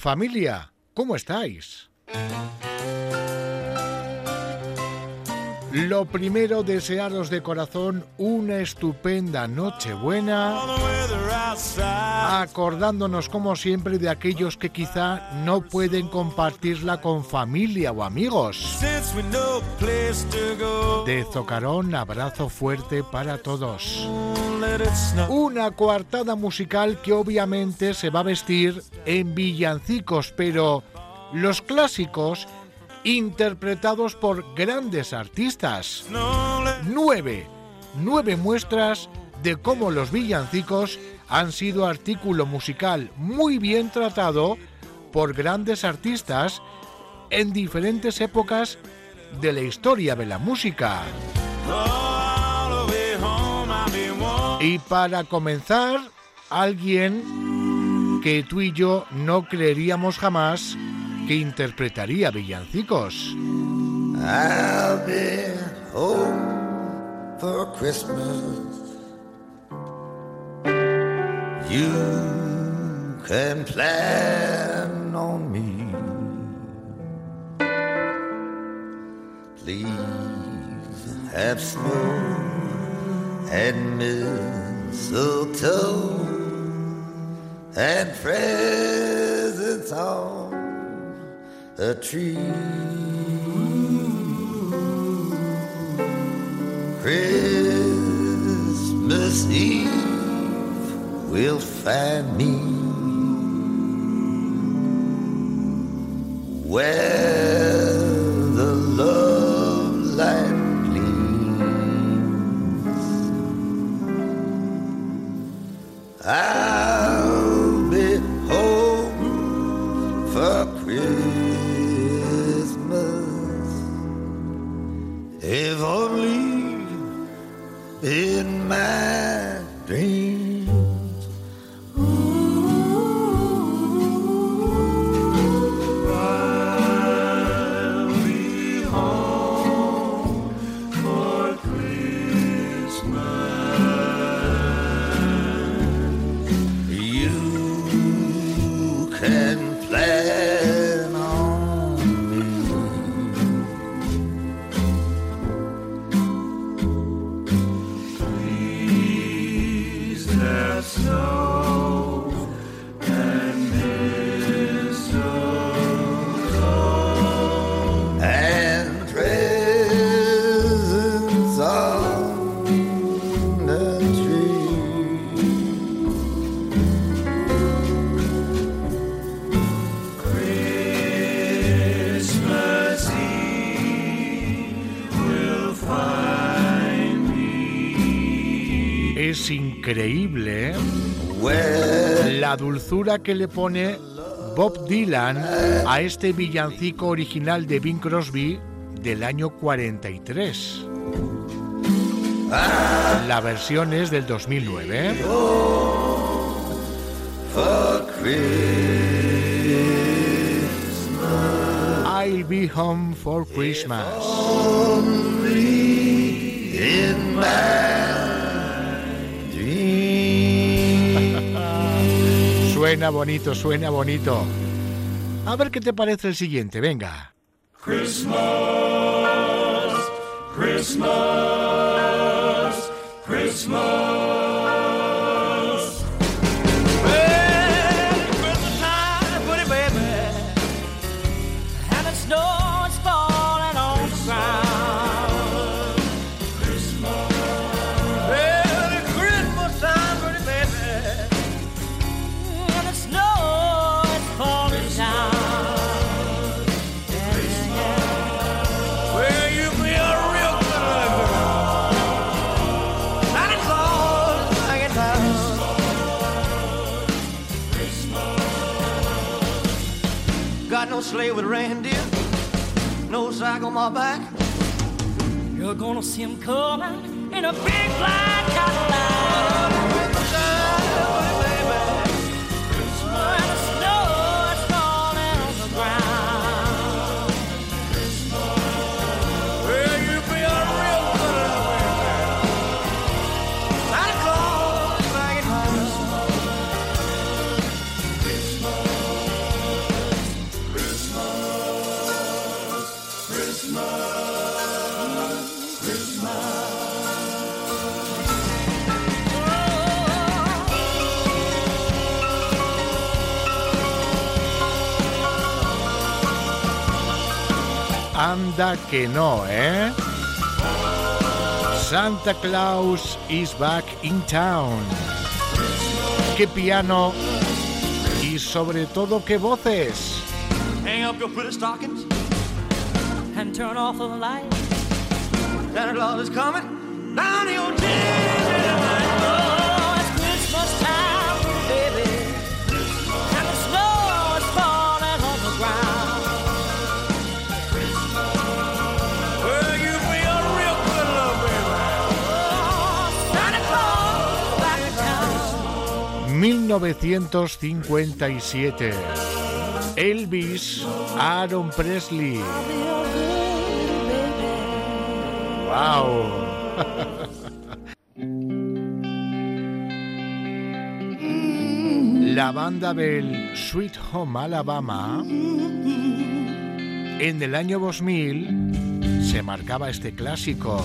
Familia, ¿cómo estáis? Lo primero, desearos de corazón una estupenda Nochebuena, acordándonos como siempre de aquellos que quizá no pueden compartirla con familia o amigos. De Zocarón, abrazo fuerte para todos. Una coartada musical que obviamente se va a vestir en villancicos, pero los clásicos interpretados por grandes artistas. Nueve, nueve muestras de cómo los villancicos han sido artículo musical muy bien tratado por grandes artistas en diferentes épocas de la historia de la música. Y para comenzar, alguien que tú y yo no creeríamos jamás que interpretaría villancicos. I'll be home for Christmas. You can plan on me. Please have snow and mistletoe and presents on a tree. Christmas Eve will find me where increíble ¿eh? la dulzura que le pone Bob Dylan a este villancico original de Bing Crosby del año 43. La versión es del 2009. ¿eh? I'll be home for Christmas. Suena bonito, suena bonito. A ver qué te parece el siguiente, venga. Christmas, Christmas, Christmas. No sleigh with reindeer, no sack on my back. You're gonna see him coming in a big black Cadillac. Anda que no, ¿eh? Santa Claus is back in town. Qué piano y sobre todo qué voces. Hang up your pretty stockings and turn off the light. Santa Claus is coming down your chimney ...1957... Elvis Aaron Presley. ¡Wow! La banda del Sweet Home Alabama en el año 2000 se marcaba este clásico.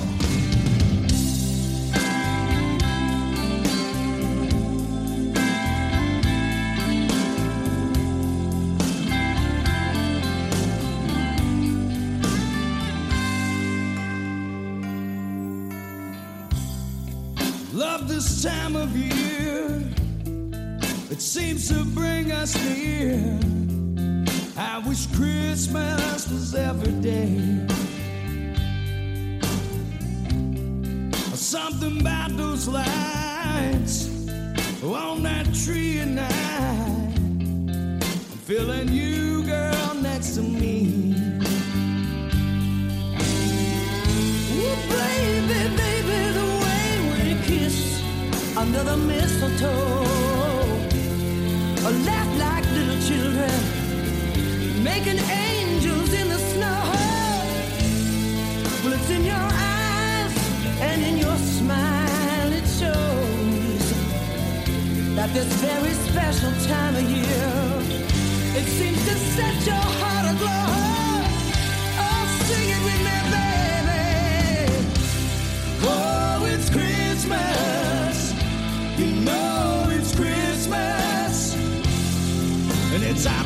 To bring us near. I wish Christmas was every day. Something about those lights on that tree at night. I'm feeling you, girl, next to me. Making angels in the snow. Well, it's in your eyes and in your smile, it shows that this very special time of year, it seems to set your heart aglow. Oh, with. Oh, it's Christmas. You know it's Christmas, and it's our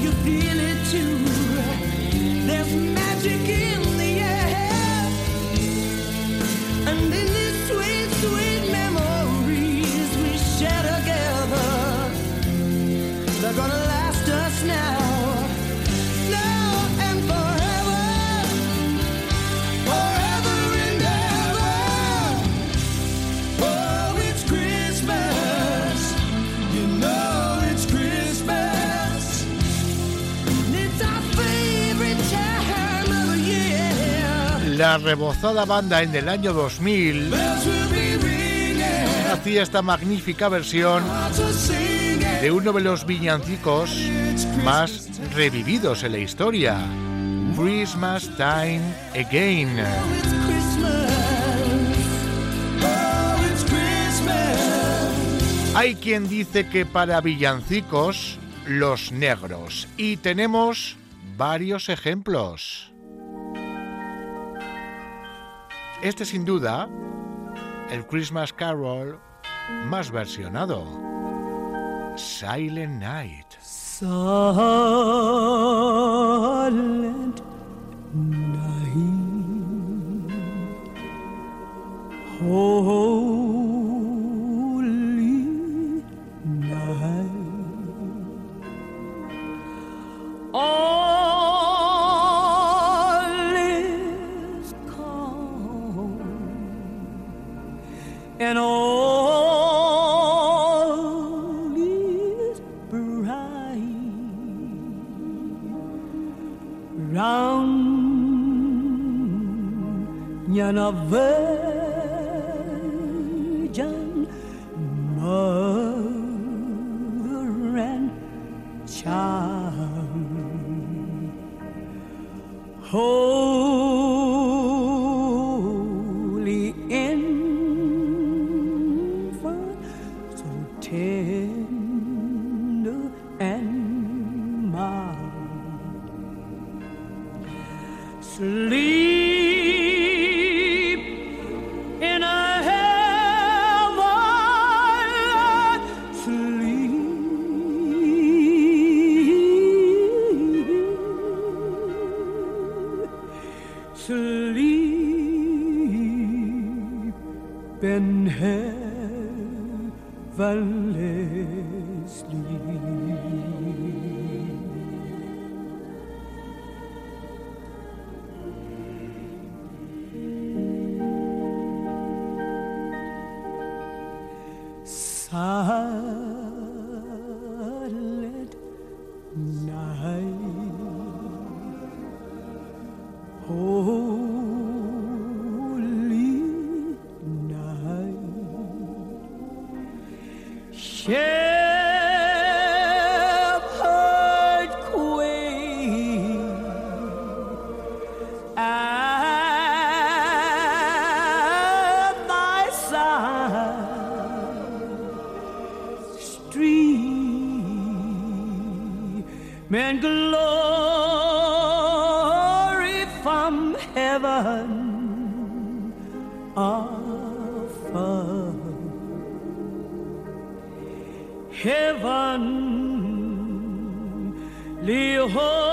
you feel it La rebozada banda en el año 2000 Bells will be ringing. hacía esta magnífica versión de uno de los villancicos más revividos en la historia, Christmas Time Again. Hay quien dice que para villancicos, los negros. Y tenemos varios ejemplos. Este sin duda, el Christmas Carol más versionado. Silent Night. Silent night, holy round, nhà nó. benhel valles Men glory from heaven above. Heaven, Lehold.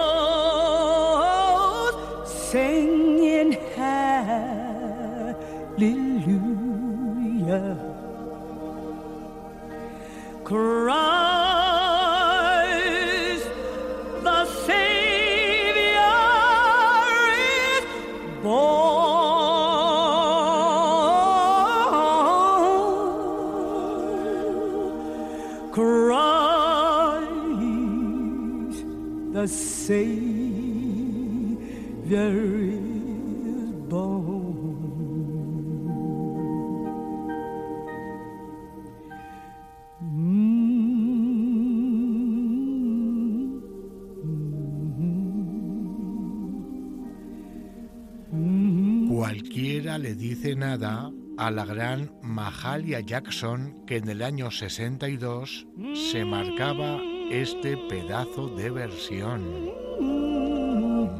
Le dice nada a la gran Mahalia Jackson que en el año 62 se marcaba este pedazo de versión.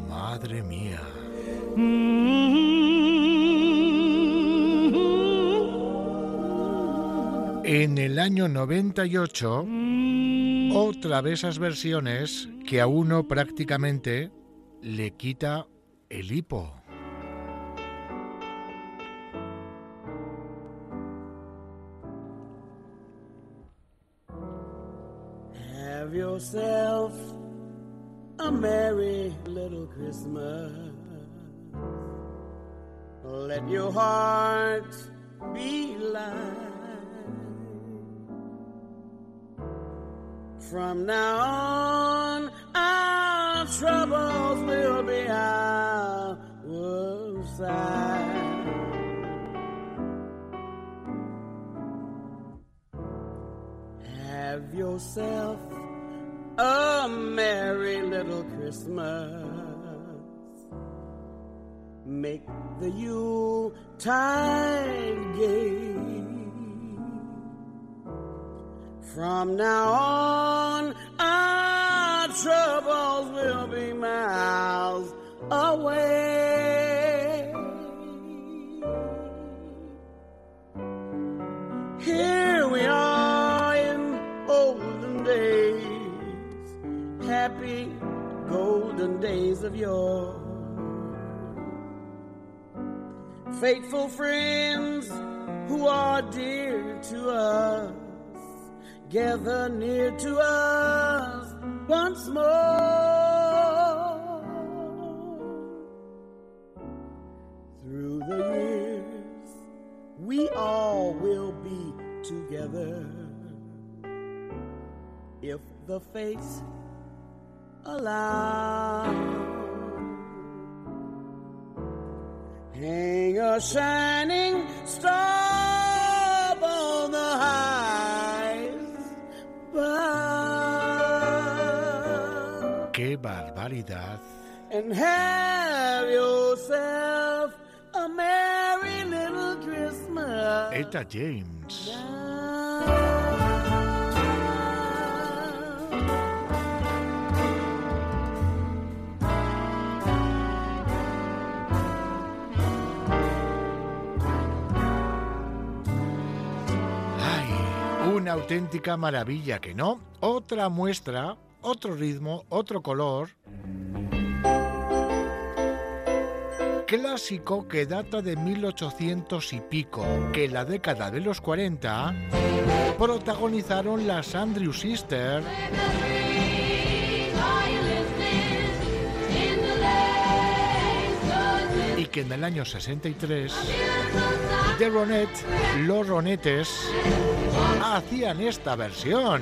Madre mía. En el año 98, otra de esas versiones que a uno prácticamente le quita el hipo. Yourself a merry little Christmas. Let your heart be light. From now on, our troubles will be our side. Have yourself a merry little Christmas. Make the Yule Yuletide gay. From now on, our troubles will be miles away. Faithful friends who are dear to us, gather near to us once more. Through the years, we all will be together if the fates allow. A shining star on the highest bough. ¡Qué barbaridad! And have yourself a merry little Christmas. Eta James. ¡Ay! Una auténtica maravilla, ¿que no? Otra muestra, otro ritmo, otro color. Clásico que data de 1800 y pico, que en la década de los 40 protagonizaron las Andrew Sisters y que en el año 63 Los Ronettes, hacían esta versión.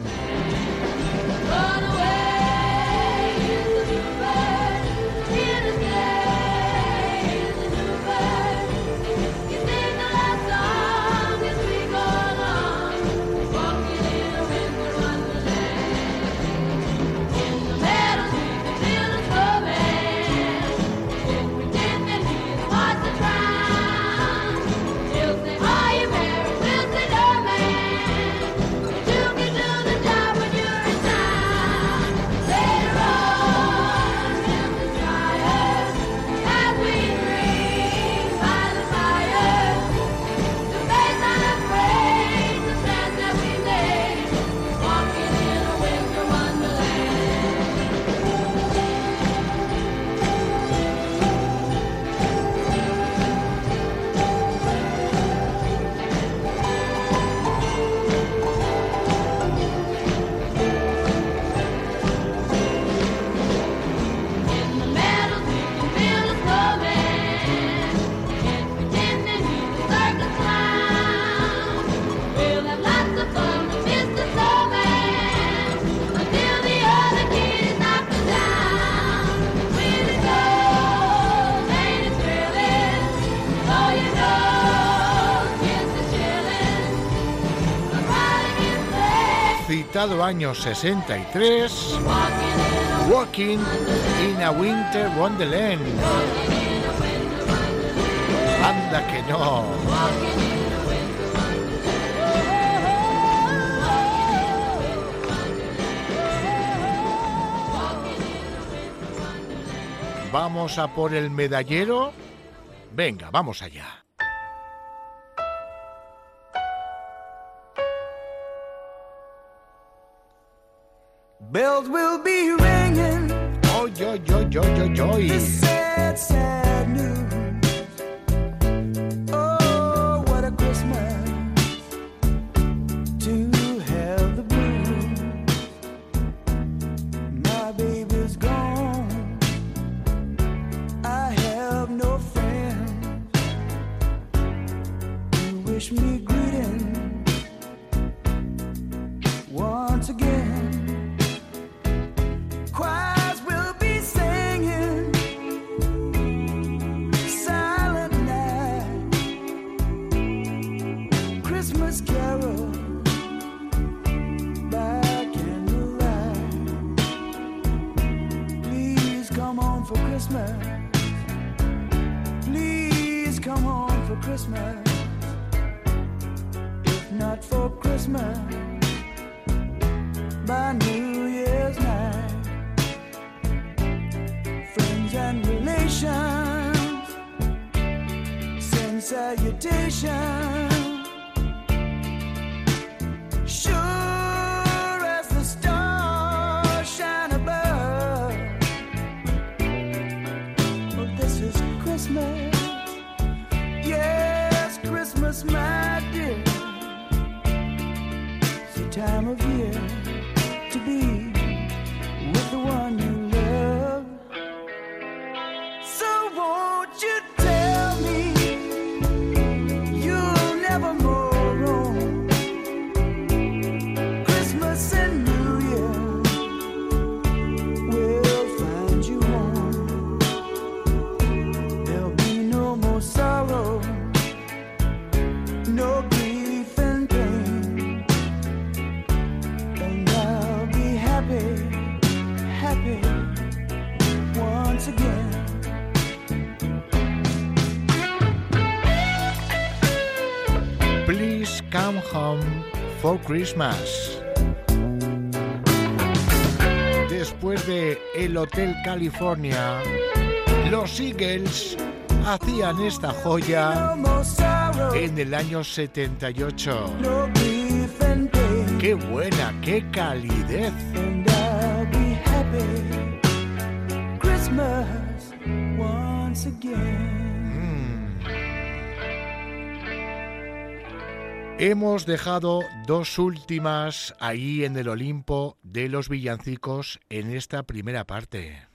Año 63, Walking in a Winter Wonderland. Anda que no. Vamos a por el medallero. Venga, vamos allá. Bells will be ringing. Oh, joy, joy, joy, joy, joy. This sad, sad news. It's the time of year to be with the one for Christmas. Después de El Hotel California, los Eagles hacían esta joya en el año 78. ¡Qué buena, qué calidez! Mm. Hemos dejado dos últimas ahí en el Olimpo de los villancicos en esta primera parte.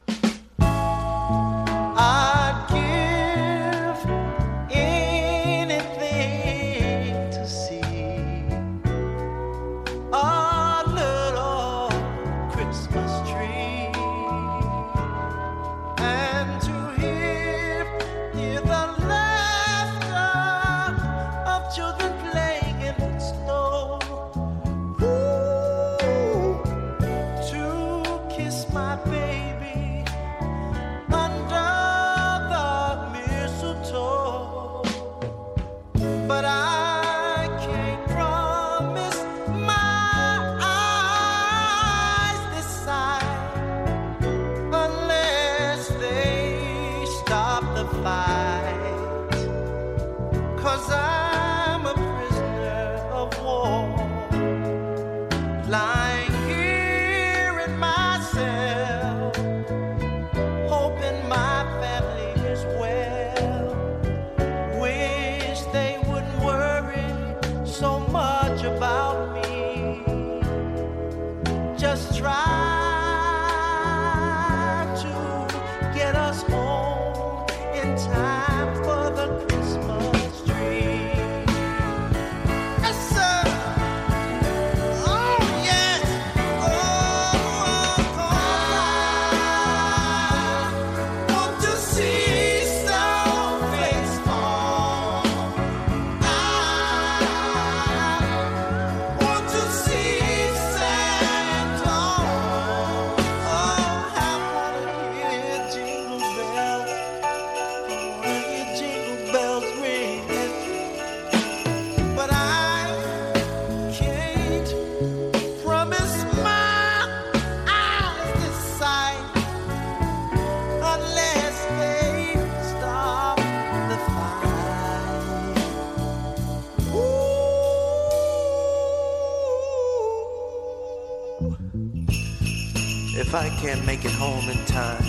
Can't make it home in time.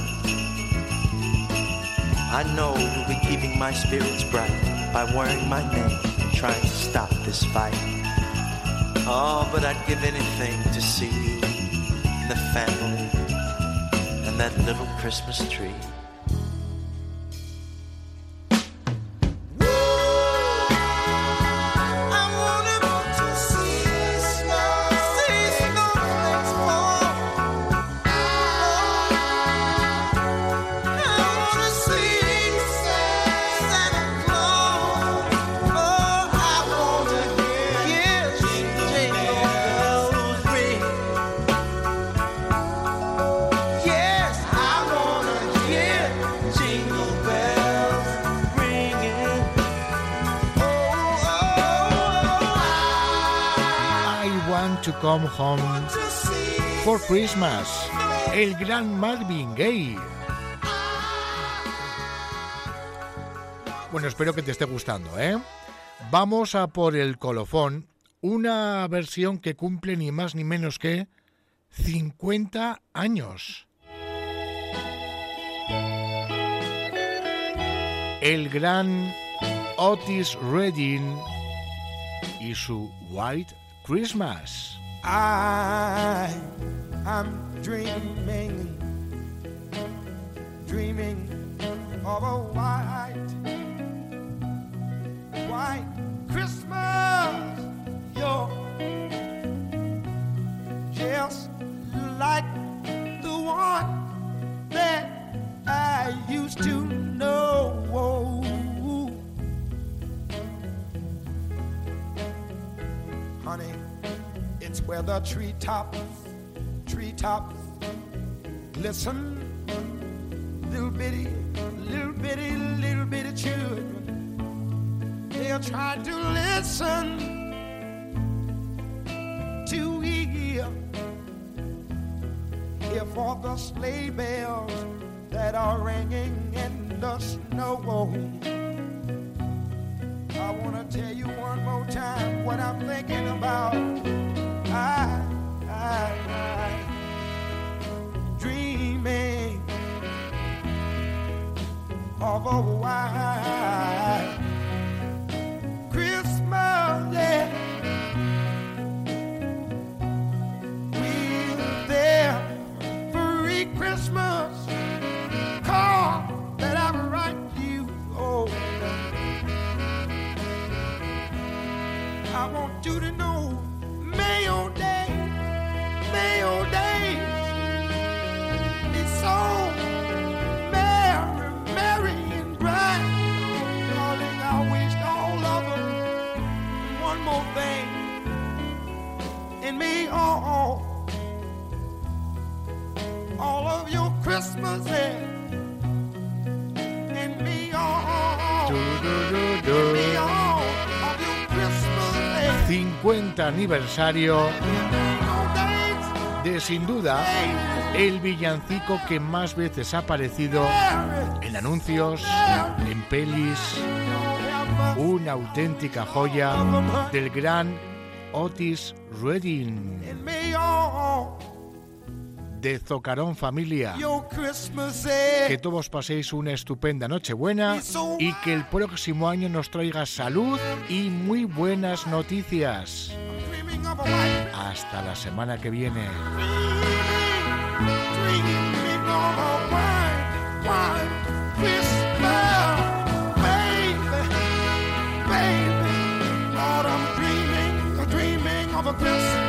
I know you'll be keeping my spirits bright by wearing my name and trying to stop this fight. Oh, but I'd give anything to see you and the family and that little Christmas tree. Come Home for Christmas, el gran Marvin Gaye. Bueno, espero que te esté gustando, ¿eh? Vamos a por el colofón, una versión que cumple ni más ni menos que 50 años. El gran Otis Redding y su White Christmas. I, I'm dreaming, dreaming of a white, white Christmas. Where the treetops treetops glisten. Little bitty, little bitty, little bitty children. They're trying to listen to hear, hear for the sleigh bells that are ringing in the snow. Of a white 50 aniversario de sin duda el villancico que más veces ha aparecido en anuncios, en pelis, una auténtica joya del gran Otis Redding de Zocarón Familia. Que todos paséis una estupenda Nochebuena y que el próximo año nos traiga salud y muy buenas noticias. Hasta la semana que viene. of a Christmas.